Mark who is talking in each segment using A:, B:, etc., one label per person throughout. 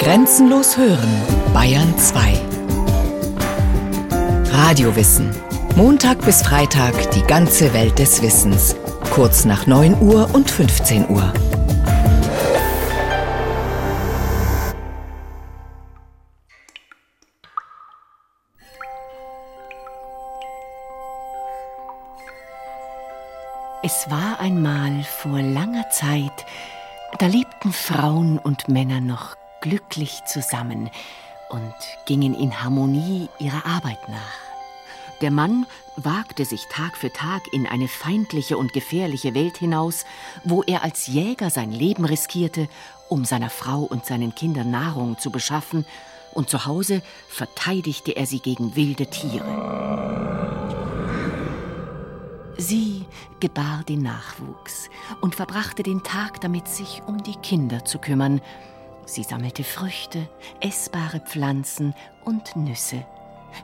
A: Grenzenlos hören, Bayern 2. Radiowissen. Montag bis Freitag die ganze Welt des Wissens. Kurz nach 9 Uhr und 15 Uhr.
B: Es war einmal vor langer Zeit, da lebten Frauen und Männer noch glücklich zusammen und gingen in Harmonie ihrer Arbeit nach. Der Mann wagte sich Tag für Tag in eine feindliche und gefährliche Welt hinaus, wo er als Jäger sein Leben riskierte, um seiner Frau und seinen Kindern Nahrung zu beschaffen, und zu Hause verteidigte er sie gegen wilde Tiere. Sie gebar den Nachwuchs und verbrachte den Tag damit, sich um die Kinder zu kümmern, Sie sammelte Früchte, essbare Pflanzen und Nüsse.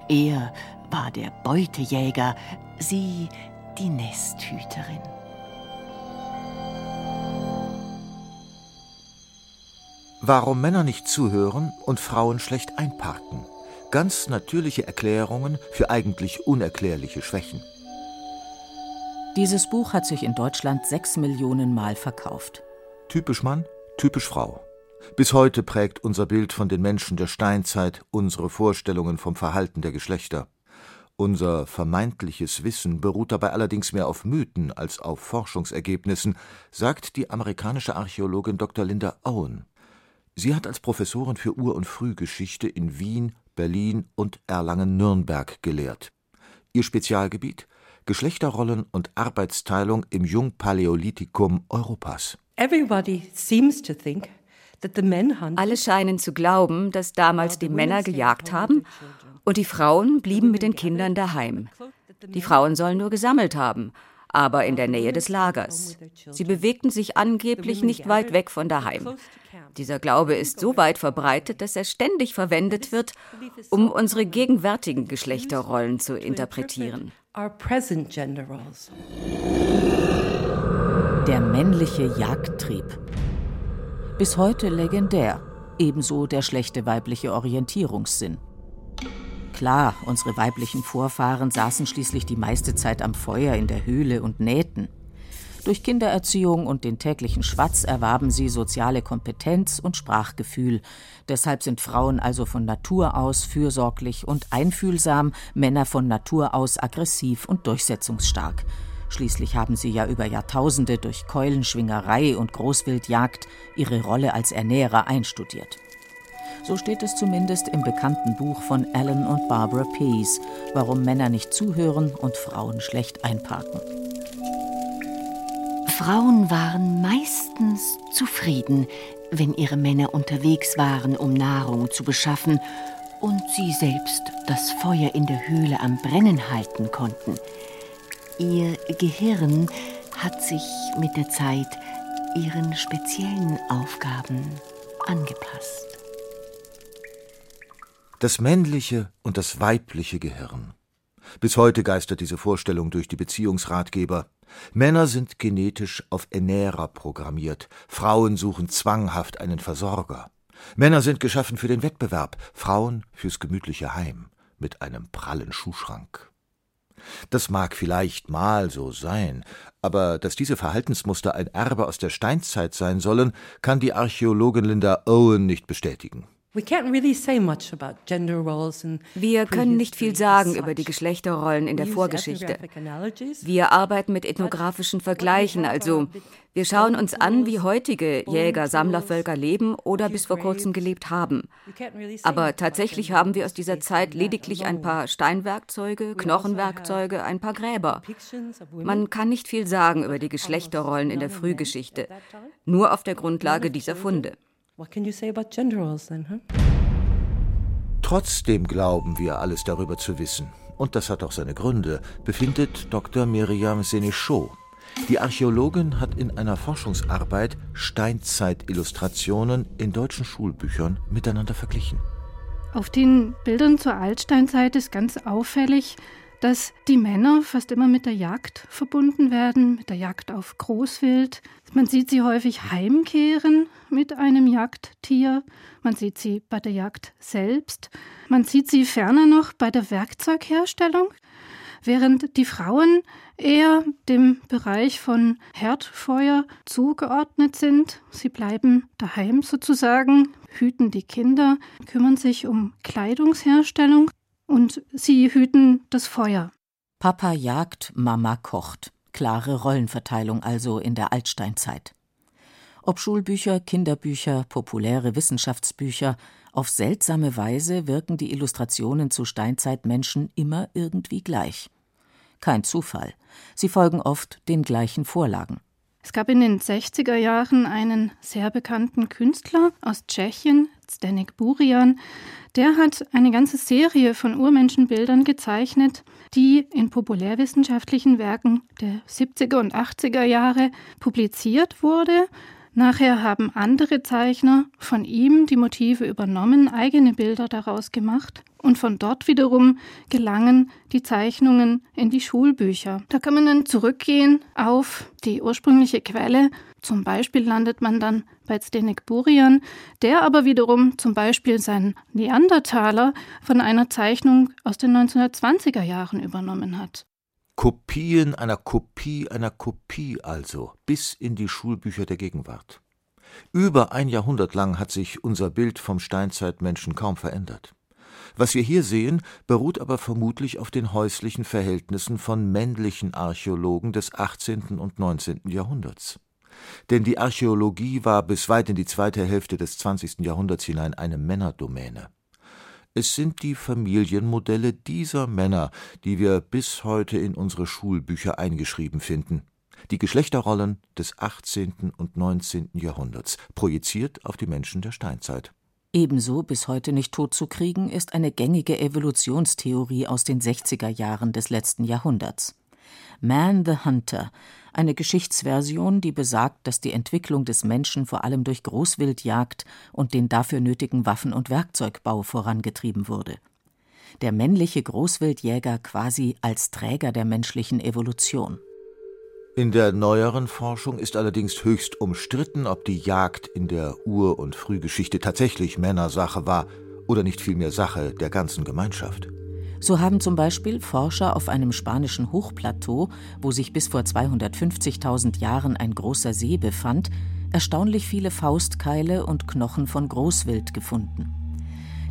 B: Er war der Beutejäger, sie die Nesthüterin.
C: Warum Männer nicht zuhören und Frauen schlecht einparken. Ganz natürliche Erklärungen für eigentlich unerklärliche Schwächen.
D: Dieses Buch hat sich in Deutschland sechs Millionen Mal verkauft.
C: Typisch Mann, typisch Frau. Bis heute prägt unser Bild von den Menschen der Steinzeit unsere Vorstellungen vom Verhalten der Geschlechter. Unser vermeintliches Wissen beruht dabei allerdings mehr auf Mythen als auf Forschungsergebnissen, sagt die amerikanische Archäologin Dr. Linda Owen. Sie hat als Professorin für Ur- und Frühgeschichte in Wien, Berlin und Erlangen-Nürnberg gelehrt. Ihr Spezialgebiet Geschlechterrollen und Arbeitsteilung im Jungpaläolithikum Europas.
E: Everybody seems to think
F: alle scheinen zu glauben, dass damals die Männer gejagt haben und die Frauen blieben mit den Kindern daheim. Die Frauen sollen nur gesammelt haben, aber in der Nähe des Lagers. Sie bewegten sich angeblich nicht weit weg von daheim. Dieser Glaube ist so weit verbreitet, dass er ständig verwendet wird, um unsere gegenwärtigen Geschlechterrollen zu interpretieren.
D: Der männliche Jagdtrieb bis heute legendär, ebenso der schlechte weibliche Orientierungssinn. Klar, unsere weiblichen Vorfahren saßen schließlich die meiste Zeit am Feuer in der Höhle und nähten. Durch Kindererziehung und den täglichen Schwatz erwarben sie soziale Kompetenz und Sprachgefühl. Deshalb sind Frauen also von Natur aus fürsorglich und einfühlsam, Männer von Natur aus aggressiv und durchsetzungsstark. Schließlich haben sie ja über Jahrtausende durch Keulenschwingerei und Großwildjagd ihre Rolle als Ernährer einstudiert. So steht es zumindest im bekannten Buch von Alan und Barbara Pease, warum Männer nicht zuhören und Frauen schlecht einparken.
B: Frauen waren meistens zufrieden, wenn ihre Männer unterwegs waren, um Nahrung zu beschaffen und sie selbst das Feuer in der Höhle am Brennen halten konnten. Ihr Gehirn hat sich mit der Zeit ihren speziellen Aufgaben angepasst.
C: Das männliche und das weibliche Gehirn. Bis heute geistert diese Vorstellung durch die Beziehungsratgeber. Männer sind genetisch auf Ernährer programmiert, Frauen suchen zwanghaft einen Versorger. Männer sind geschaffen für den Wettbewerb, Frauen fürs gemütliche Heim mit einem prallen Schuhschrank. Das mag vielleicht mal so sein, aber dass diese Verhaltensmuster ein Erbe aus der Steinzeit sein sollen, kann die Archäologin Linda Owen nicht bestätigen.
F: Wir können nicht viel sagen über die Geschlechterrollen in der Vorgeschichte. Wir arbeiten mit ethnografischen Vergleichen, also wir schauen uns an, wie heutige Jäger-Sammlervölker leben oder bis vor kurzem gelebt haben. Aber tatsächlich haben wir aus dieser Zeit lediglich ein paar Steinwerkzeuge, also Knochenwerkzeuge, ein paar Gräber. Man kann nicht viel sagen über die Geschlechterrollen in der Frühgeschichte, nur auf der Grundlage dieser Funde. What can you say about gender roles then, huh?
C: Trotzdem glauben wir alles darüber zu wissen. Und das hat auch seine Gründe, befindet Dr. Miriam Sénéchaud. Die Archäologin hat in einer Forschungsarbeit Steinzeitillustrationen in deutschen Schulbüchern miteinander verglichen.
G: Auf den Bildern zur Altsteinzeit ist ganz auffällig, dass die Männer fast immer mit der Jagd verbunden werden, mit der Jagd auf Großwild. Man sieht sie häufig heimkehren mit einem Jagdtier. Man sieht sie bei der Jagd selbst. Man sieht sie ferner noch bei der Werkzeugherstellung, während die Frauen eher dem Bereich von Herdfeuer zugeordnet sind. Sie bleiben daheim sozusagen, hüten die Kinder, kümmern sich um Kleidungsherstellung und sie hüten das Feuer.
D: Papa jagt, Mama kocht. Klare Rollenverteilung also in der Altsteinzeit. Ob Schulbücher, Kinderbücher, populäre Wissenschaftsbücher, auf seltsame Weise wirken die Illustrationen zu Steinzeitmenschen immer irgendwie gleich. Kein Zufall. Sie folgen oft den gleichen Vorlagen.
G: Es gab in den 60er Jahren einen sehr bekannten Künstler aus Tschechien, Zdenek Burian, der hat eine ganze Serie von Urmenschenbildern gezeichnet, die in populärwissenschaftlichen Werken der 70er und 80er Jahre publiziert wurde. Nachher haben andere Zeichner von ihm die Motive übernommen, eigene Bilder daraus gemacht und von dort wiederum gelangen die Zeichnungen in die Schulbücher. Da kann man dann zurückgehen auf die ursprüngliche Quelle. Zum Beispiel landet man dann bei Zdenek Burian, der aber wiederum zum Beispiel seinen Neandertaler von einer Zeichnung aus den 1920er Jahren übernommen hat.
C: Kopien einer Kopie einer Kopie also, bis in die Schulbücher der Gegenwart. Über ein Jahrhundert lang hat sich unser Bild vom Steinzeitmenschen kaum verändert. Was wir hier sehen, beruht aber vermutlich auf den häuslichen Verhältnissen von männlichen Archäologen des 18. und 19. Jahrhunderts. Denn die Archäologie war bis weit in die zweite Hälfte des 20. Jahrhunderts hinein eine Männerdomäne. Es sind die Familienmodelle dieser Männer, die wir bis heute in unsere Schulbücher eingeschrieben finden. Die Geschlechterrollen des 18. und 19. Jahrhunderts, projiziert auf die Menschen der Steinzeit.
D: Ebenso bis heute nicht totzukriegen ist eine gängige Evolutionstheorie aus den 60er Jahren des letzten Jahrhunderts. Man the Hunter, eine Geschichtsversion, die besagt, dass die Entwicklung des Menschen vor allem durch Großwildjagd und den dafür nötigen Waffen- und Werkzeugbau vorangetrieben wurde. Der männliche Großwildjäger quasi als Träger der menschlichen Evolution.
C: In der neueren Forschung ist allerdings höchst umstritten, ob die Jagd in der Ur- und Frühgeschichte tatsächlich Männersache war oder nicht vielmehr Sache der ganzen Gemeinschaft.
D: So haben zum Beispiel Forscher auf einem spanischen Hochplateau, wo sich bis vor 250.000 Jahren ein großer See befand, erstaunlich viele Faustkeile und Knochen von Großwild gefunden.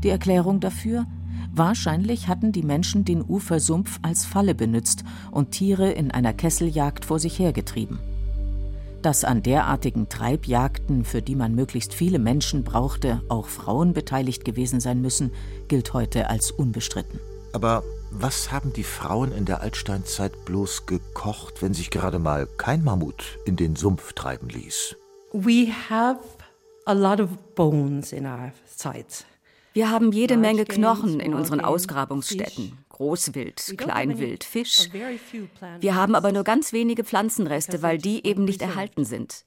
D: Die Erklärung dafür? Wahrscheinlich hatten die Menschen den Ufersumpf als Falle benützt und Tiere in einer Kesseljagd vor sich hergetrieben. Dass an derartigen Treibjagden, für die man möglichst viele Menschen brauchte, auch Frauen beteiligt gewesen sein müssen, gilt heute als unbestritten.
C: Aber was haben die Frauen in der Altsteinzeit bloß gekocht, wenn sich gerade mal kein Mammut in den Sumpf treiben ließ?
E: We have a lot of bones in our sites.
F: Wir haben jede Menge Knochen in unseren Ausgrabungsstätten. Großwild, Kleinwild, Fisch. Wir haben aber nur ganz wenige Pflanzenreste, weil die eben nicht erhalten sind.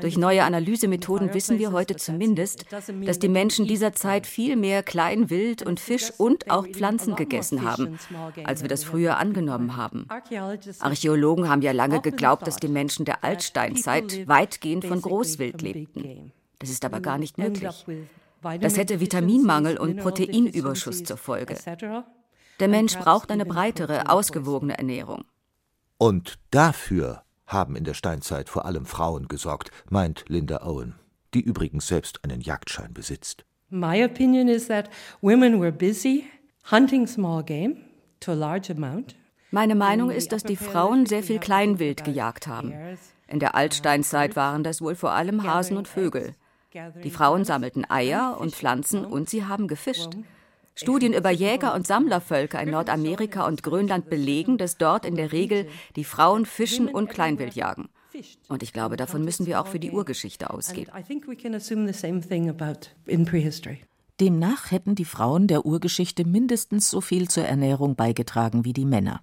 F: Durch neue Analysemethoden wissen wir heute zumindest, dass die Menschen dieser Zeit viel mehr Kleinwild und Fisch und auch Pflanzen gegessen haben, als wir das früher angenommen haben. Archäologen haben ja lange geglaubt, dass die Menschen der Altsteinzeit weitgehend von Großwild lebten. Das ist aber gar nicht möglich. Das hätte Vitaminmangel und Proteinüberschuss zur Folge. Der Mensch braucht eine breitere, ausgewogene Ernährung.
C: Und dafür haben in der Steinzeit vor allem Frauen gesorgt, meint Linda Owen, die übrigens selbst einen Jagdschein besitzt.
E: My opinion is that women were busy hunting small game to a large amount.
F: Meine Meinung ist, dass die Frauen sehr viel Kleinwild gejagt haben. In der Altsteinzeit waren das wohl vor allem Hasen und Vögel. Die Frauen sammelten Eier und Pflanzen und sie haben gefischt. Studien über Jäger- und Sammlervölker in Nordamerika und Grönland belegen, dass dort in der Regel die Frauen fischen und Kleinwild jagen. Und ich glaube, davon müssen wir auch für die Urgeschichte ausgehen.
D: Demnach hätten die Frauen der Urgeschichte mindestens so viel zur Ernährung beigetragen wie die Männer.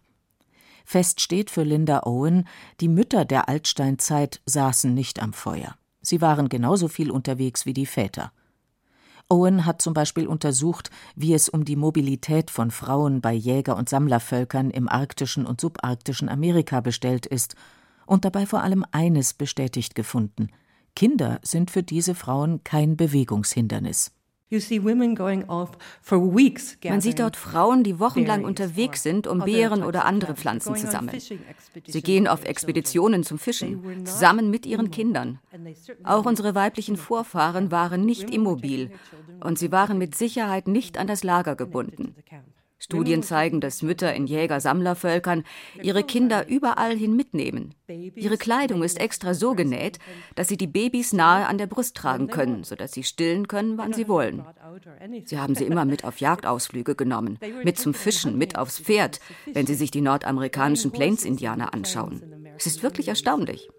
D: Fest steht für Linda Owen, die Mütter der Altsteinzeit saßen nicht am Feuer. Sie waren genauso viel unterwegs wie die Väter. Owen hat zum Beispiel untersucht, wie es um die Mobilität von Frauen bei Jäger- und Sammlervölkern im arktischen und subarktischen Amerika bestellt ist und dabei vor allem eines bestätigt gefunden: Kinder sind für diese Frauen kein Bewegungshindernis.
F: Man sieht dort Frauen, die wochenlang unterwegs sind, um Beeren oder andere Pflanzen zu sammeln. Sie gehen auf Expeditionen zum Fischen, zusammen mit ihren Kindern. Auch unsere weiblichen Vorfahren waren nicht immobil und sie waren mit Sicherheit nicht an das Lager gebunden. Studien zeigen, dass Mütter in Jäger-Sammlervölkern ihre Kinder überall hin mitnehmen. Ihre Kleidung ist extra so genäht, dass sie die Babys nahe an der Brust tragen können, sodass sie stillen können, wann sie wollen. Sie haben sie immer mit auf Jagdausflüge genommen, mit zum Fischen, mit aufs Pferd, wenn sie sich die nordamerikanischen Plains-Indianer anschauen. Es ist wirklich erstaunlich.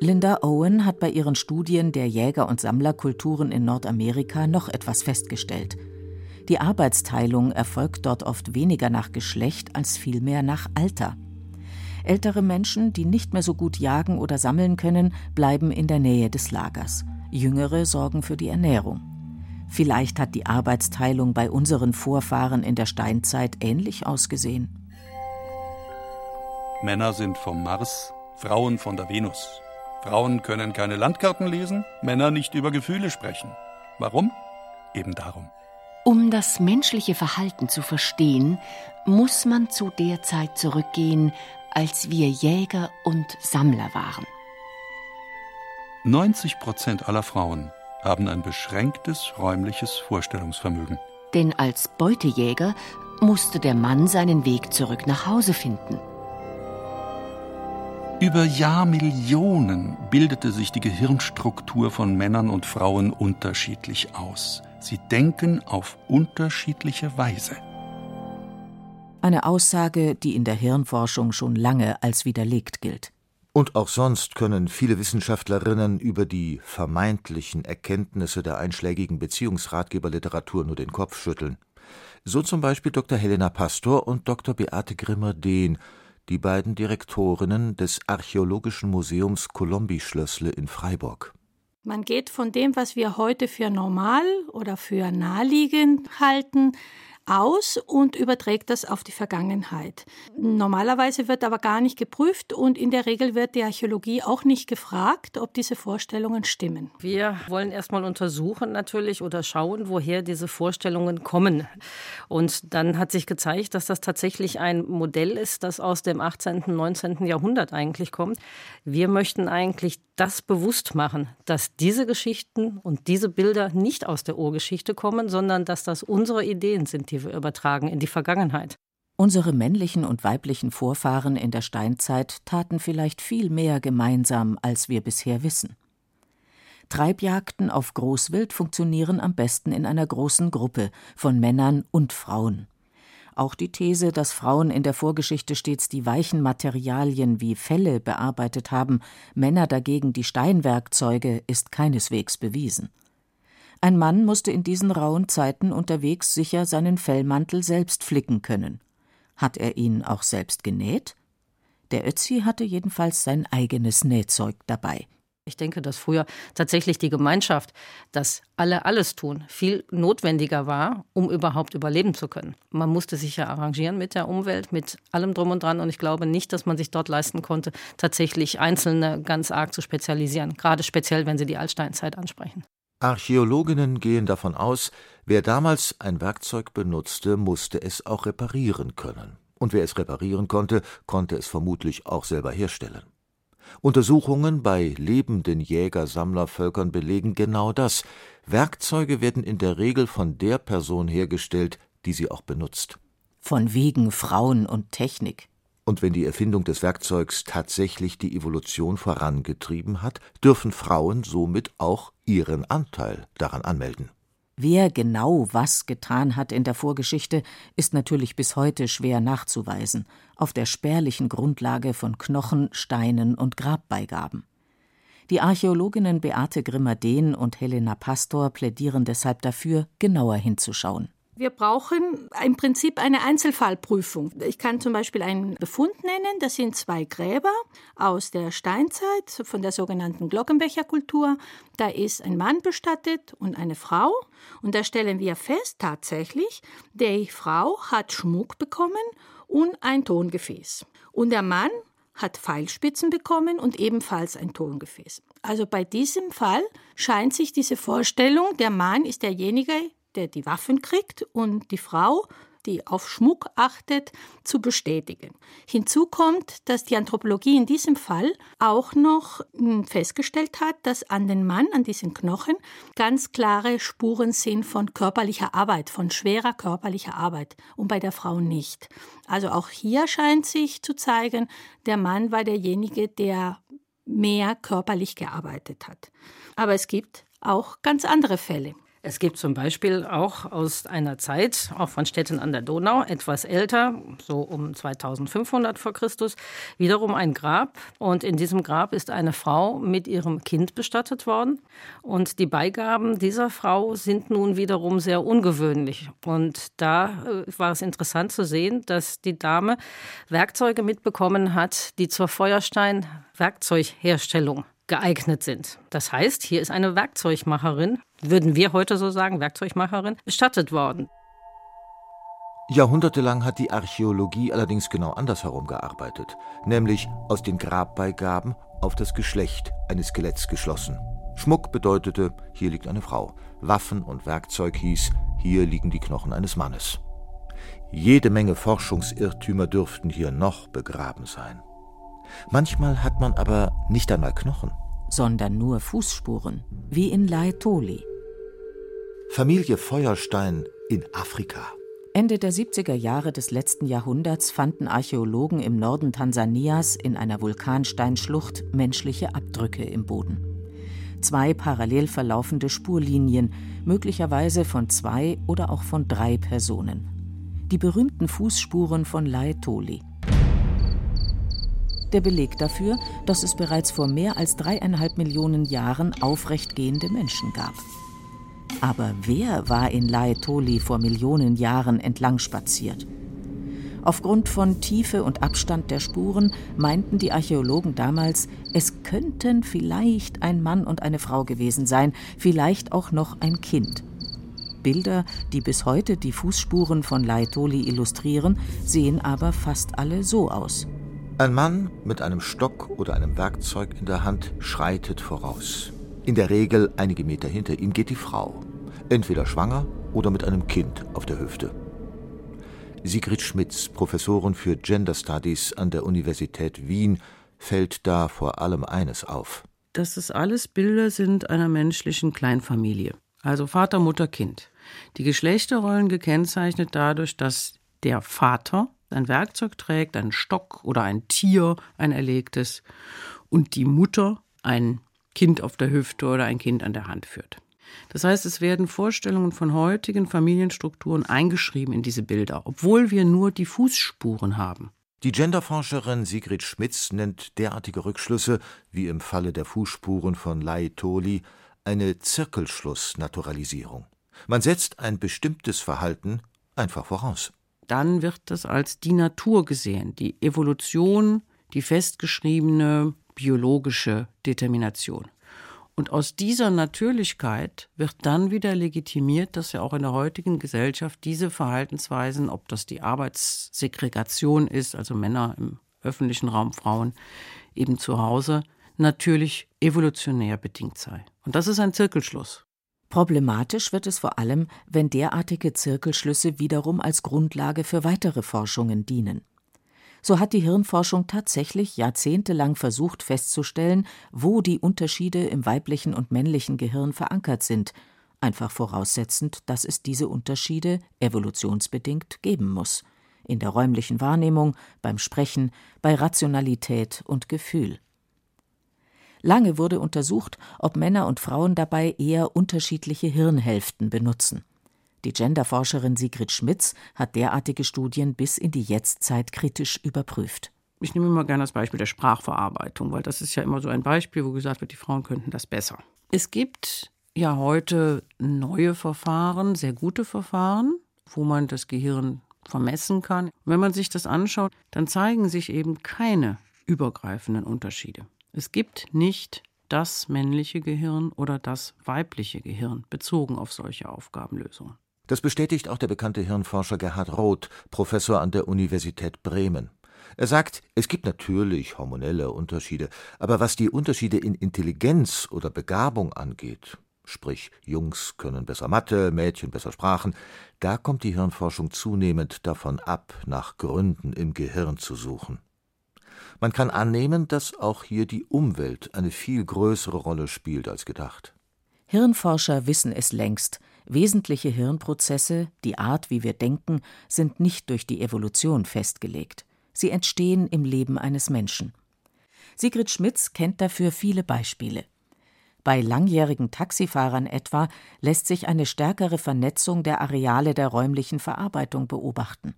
D: Linda Owen hat bei ihren Studien der Jäger- und Sammlerkulturen in Nordamerika noch etwas festgestellt – die Arbeitsteilung erfolgt dort oft weniger nach Geschlecht als vielmehr nach Alter. Ältere Menschen, die nicht mehr so gut jagen oder sammeln können, bleiben in der Nähe des Lagers. Jüngere sorgen für die Ernährung. Vielleicht hat die Arbeitsteilung bei unseren Vorfahren in der Steinzeit ähnlich ausgesehen.
H: Männer sind vom Mars, Frauen von der Venus. Frauen können keine Landkarten lesen, Männer nicht über Gefühle sprechen. Warum? Eben darum.
B: Um das menschliche Verhalten zu verstehen, muss man zu der Zeit zurückgehen, als wir Jäger und Sammler waren.
H: 90 Prozent aller Frauen haben ein beschränktes räumliches Vorstellungsvermögen.
B: Denn als Beutejäger musste der Mann seinen Weg zurück nach Hause finden.
H: Über Jahrmillionen bildete sich die Gehirnstruktur von Männern und Frauen unterschiedlich aus. Sie denken auf unterschiedliche Weise.
D: Eine Aussage, die in der Hirnforschung schon lange als widerlegt gilt.
C: Und auch sonst können viele Wissenschaftlerinnen über die vermeintlichen Erkenntnisse der einschlägigen Beziehungsratgeberliteratur nur den Kopf schütteln. So zum Beispiel Dr. Helena Pastor und Dr. Beate Grimmer-Dehn, die beiden Direktorinnen des Archäologischen Museums Colombi-Schlössle in Freiburg.
G: Man geht von dem, was wir heute für normal oder für naheliegend halten, aus und überträgt das auf die Vergangenheit. Normalerweise wird aber gar nicht geprüft und in der Regel wird die Archäologie auch nicht gefragt, ob diese Vorstellungen stimmen.
I: Wir wollen erstmal untersuchen natürlich oder schauen, woher diese Vorstellungen kommen. Und dann hat sich gezeigt, dass das tatsächlich ein Modell ist, das aus dem 18., 19. Jahrhundert eigentlich kommt. Wir möchten eigentlich das bewusst machen, dass diese Geschichten und diese Bilder nicht aus der Urgeschichte kommen, sondern dass das unsere Ideen sind, wir übertragen in die Vergangenheit.
D: Unsere männlichen und weiblichen Vorfahren in der Steinzeit taten vielleicht viel mehr gemeinsam, als wir bisher wissen. Treibjagden auf Großwild funktionieren am besten in einer großen Gruppe von Männern und Frauen. Auch die These, dass Frauen in der Vorgeschichte stets die weichen Materialien wie Felle bearbeitet haben, Männer dagegen die Steinwerkzeuge, ist keineswegs bewiesen. Ein Mann musste in diesen rauen Zeiten unterwegs sicher seinen Fellmantel selbst flicken können. Hat er ihn auch selbst genäht? Der Ötzi hatte jedenfalls sein eigenes Nähzeug dabei.
I: Ich denke, dass früher tatsächlich die Gemeinschaft, dass alle alles tun, viel notwendiger war, um überhaupt überleben zu können. Man musste sich ja arrangieren mit der Umwelt, mit allem drum und dran. Und ich glaube nicht, dass man sich dort leisten konnte, tatsächlich Einzelne ganz arg zu spezialisieren. Gerade speziell, wenn Sie die Altsteinzeit ansprechen.
C: Archäologinnen gehen davon aus, wer damals ein Werkzeug benutzte, musste es auch reparieren können. Und wer es reparieren konnte, konnte es vermutlich auch selber herstellen. Untersuchungen bei lebenden Jäger-Sammlervölkern belegen genau das. Werkzeuge werden in der Regel von der Person hergestellt, die sie auch benutzt.
D: Von wegen Frauen und Technik.
C: Und wenn die Erfindung des Werkzeugs tatsächlich die Evolution vorangetrieben hat, dürfen Frauen somit auch ihren Anteil daran anmelden.
D: Wer genau was getan hat in der Vorgeschichte, ist natürlich bis heute schwer nachzuweisen, auf der spärlichen Grundlage von Knochen, Steinen und Grabbeigaben. Die Archäologinnen Beate Grimmer-Dehn und Helena Pastor plädieren deshalb dafür, genauer hinzuschauen.
J: Wir brauchen im Prinzip eine Einzelfallprüfung. Ich kann zum Beispiel einen Befund nennen. Das sind zwei Gräber aus der Steinzeit von der sogenannten Glockenbecherkultur. Da ist ein Mann bestattet und eine Frau. Und da stellen wir fest, tatsächlich, die Frau hat Schmuck bekommen und ein Tongefäß. Und der Mann hat Pfeilspitzen bekommen und ebenfalls ein Tongefäß. Also bei diesem Fall scheint sich diese Vorstellung, der Mann ist derjenige, der die Waffen kriegt und die Frau, die auf Schmuck achtet, zu bestätigen. Hinzu kommt, dass die Anthropologie in diesem Fall auch noch hm, festgestellt hat, dass an den Mann, an diesen Knochen, ganz klare Spuren sind von körperlicher Arbeit, von schwerer körperlicher Arbeit und bei der Frau nicht. Also auch hier scheint sich zu zeigen, der Mann war derjenige, der mehr körperlich gearbeitet hat. Aber es gibt auch ganz andere Fälle.
I: Es gibt zum Beispiel auch aus einer Zeit, auch von Städten an der Donau, etwas älter, so um 2500 vor Christus, wiederum ein Grab. Und in diesem Grab ist eine Frau mit ihrem Kind bestattet worden. Und die Beigaben dieser Frau sind nun wiederum sehr ungewöhnlich. Und da äh, war es interessant zu sehen, dass die Dame Werkzeuge mitbekommen hat, die zur Feuerstein-Werkzeugherstellung geeignet sind. Das heißt, hier ist eine Werkzeugmacherin, würden wir heute so sagen, Werkzeugmacherin, bestattet worden.
C: Jahrhundertelang hat die Archäologie allerdings genau andersherum gearbeitet, nämlich aus den Grabbeigaben auf das Geschlecht eines Skeletts geschlossen. Schmuck bedeutete, hier liegt eine Frau. Waffen und Werkzeug hieß, hier liegen die Knochen eines Mannes. Jede Menge Forschungsirrtümer dürften hier noch begraben sein. Manchmal hat man aber nicht einmal Knochen
D: sondern nur Fußspuren, wie in Laetoli.
C: Familie Feuerstein in Afrika.
D: Ende der 70er Jahre des letzten Jahrhunderts fanden Archäologen im Norden Tansanias in einer Vulkansteinschlucht menschliche Abdrücke im Boden. Zwei parallel verlaufende Spurlinien, möglicherweise von zwei oder auch von drei Personen. Die berühmten Fußspuren von Laetoli der Beleg dafür, dass es bereits vor mehr als dreieinhalb Millionen Jahren aufrechtgehende Menschen gab. Aber wer war in Laetoli vor Millionen Jahren entlang spaziert? Aufgrund von Tiefe und Abstand der Spuren meinten die Archäologen damals, es könnten vielleicht ein Mann und eine Frau gewesen sein, vielleicht auch noch ein Kind. Bilder, die bis heute die Fußspuren von Laetoli illustrieren, sehen aber fast alle so aus.
C: Ein Mann mit einem Stock oder einem Werkzeug in der Hand schreitet voraus. In der Regel einige Meter hinter ihm geht die Frau, entweder schwanger oder mit einem Kind auf der Hüfte. Sigrid Schmitz, Professorin für Gender Studies an der Universität Wien, fällt da vor allem eines auf.
K: Dass es alles Bilder sind einer menschlichen Kleinfamilie, also Vater, Mutter, Kind. Die Geschlechterrollen gekennzeichnet dadurch, dass der Vater ein Werkzeug trägt, einen Stock oder ein Tier, ein erlegtes, und die Mutter ein Kind auf der Hüfte oder ein Kind an der Hand führt. Das heißt, es werden Vorstellungen von heutigen Familienstrukturen eingeschrieben in diese Bilder, obwohl wir nur die Fußspuren haben.
C: Die Genderforscherin Sigrid Schmitz nennt derartige Rückschlüsse, wie im Falle der Fußspuren von Laetoli, eine Zirkelschlussnaturalisierung. Man setzt ein bestimmtes Verhalten einfach voraus
K: dann wird das als die Natur gesehen, die Evolution, die festgeschriebene biologische Determination. Und aus dieser Natürlichkeit wird dann wieder legitimiert, dass ja auch in der heutigen Gesellschaft diese Verhaltensweisen, ob das die Arbeitssegregation ist, also Männer im öffentlichen Raum, Frauen eben zu Hause, natürlich evolutionär bedingt sei. Und das ist ein Zirkelschluss.
D: Problematisch wird es vor allem, wenn derartige Zirkelschlüsse wiederum als Grundlage für weitere Forschungen dienen. So hat die Hirnforschung tatsächlich jahrzehntelang versucht festzustellen, wo die Unterschiede im weiblichen und männlichen Gehirn verankert sind, einfach voraussetzend, dass es diese Unterschiede evolutionsbedingt geben muss in der räumlichen Wahrnehmung, beim Sprechen, bei Rationalität und Gefühl. Lange wurde untersucht, ob Männer und Frauen dabei eher unterschiedliche Hirnhälften benutzen. Die Genderforscherin Sigrid Schmitz hat derartige Studien bis in die Jetztzeit kritisch überprüft.
K: Ich nehme mal gerne das Beispiel der Sprachverarbeitung, weil das ist ja immer so ein Beispiel, wo gesagt wird, die Frauen könnten das besser. Es gibt ja heute neue Verfahren, sehr gute Verfahren, wo man das Gehirn vermessen kann. Wenn man sich das anschaut, dann zeigen sich eben keine übergreifenden Unterschiede. Es gibt nicht das männliche Gehirn oder das weibliche Gehirn bezogen auf solche Aufgabenlösungen.
C: Das bestätigt auch der bekannte Hirnforscher Gerhard Roth, Professor an der Universität Bremen. Er sagt, es gibt natürlich hormonelle Unterschiede, aber was die Unterschiede in Intelligenz oder Begabung angeht, sprich Jungs können besser Mathe, Mädchen besser Sprachen, da kommt die Hirnforschung zunehmend davon ab, nach Gründen im Gehirn zu suchen. Man kann annehmen, dass auch hier die Umwelt eine viel größere Rolle spielt als gedacht.
D: Hirnforscher wissen es längst, wesentliche Hirnprozesse, die Art, wie wir denken, sind nicht durch die Evolution festgelegt. Sie entstehen im Leben eines Menschen. Sigrid Schmitz kennt dafür viele Beispiele. Bei langjährigen Taxifahrern etwa lässt sich eine stärkere Vernetzung der Areale der räumlichen Verarbeitung beobachten.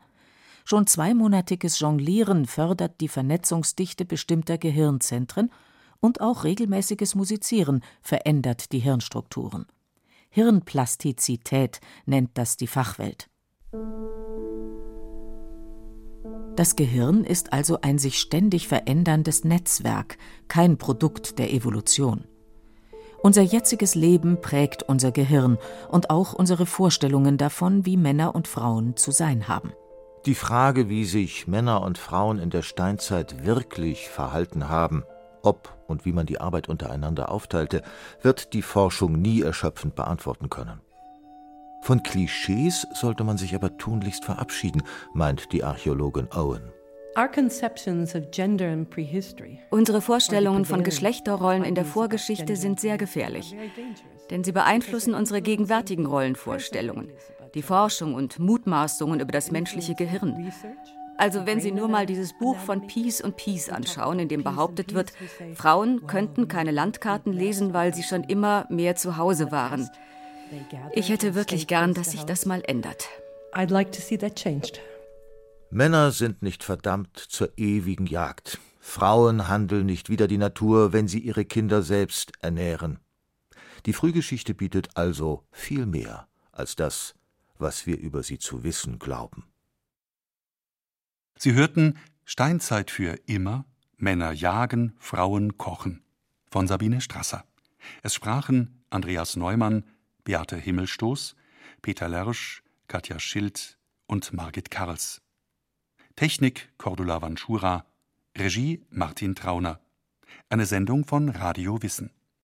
D: Schon zweimonatiges Jonglieren fördert die Vernetzungsdichte bestimmter Gehirnzentren und auch regelmäßiges Musizieren verändert die Hirnstrukturen. Hirnplastizität nennt das die Fachwelt. Das Gehirn ist also ein sich ständig veränderndes Netzwerk, kein Produkt der Evolution. Unser jetziges Leben prägt unser Gehirn und auch unsere Vorstellungen davon, wie Männer und Frauen zu sein haben.
C: Die Frage, wie sich Männer und Frauen in der Steinzeit wirklich verhalten haben, ob und wie man die Arbeit untereinander aufteilte, wird die Forschung nie erschöpfend beantworten können. Von Klischees sollte man sich aber tunlichst verabschieden, meint die Archäologin Owen.
F: Unsere Vorstellungen von Geschlechterrollen in der Vorgeschichte sind sehr gefährlich, denn sie beeinflussen unsere gegenwärtigen Rollenvorstellungen, die Forschung und Mutmaßungen über das menschliche Gehirn. Also wenn Sie nur mal dieses Buch von Peace und Peace anschauen, in dem behauptet wird, Frauen könnten keine Landkarten lesen, weil sie schon immer mehr zu Hause waren. Ich hätte wirklich gern, dass sich das mal ändert.
C: Männer sind nicht verdammt zur ewigen Jagd. Frauen handeln nicht wider die Natur, wenn sie ihre Kinder selbst ernähren. Die Frühgeschichte bietet also viel mehr als das, was wir über sie zu wissen glauben.
H: Sie hörten Steinzeit für immer, Männer jagen, Frauen kochen von Sabine Strasser. Es sprachen Andreas Neumann, Beate Himmelstoß, Peter Lersch, Katja Schild und Margit Karls. Technik Cordula Vanschura, Regie Martin Trauner. Eine Sendung von Radio Wissen.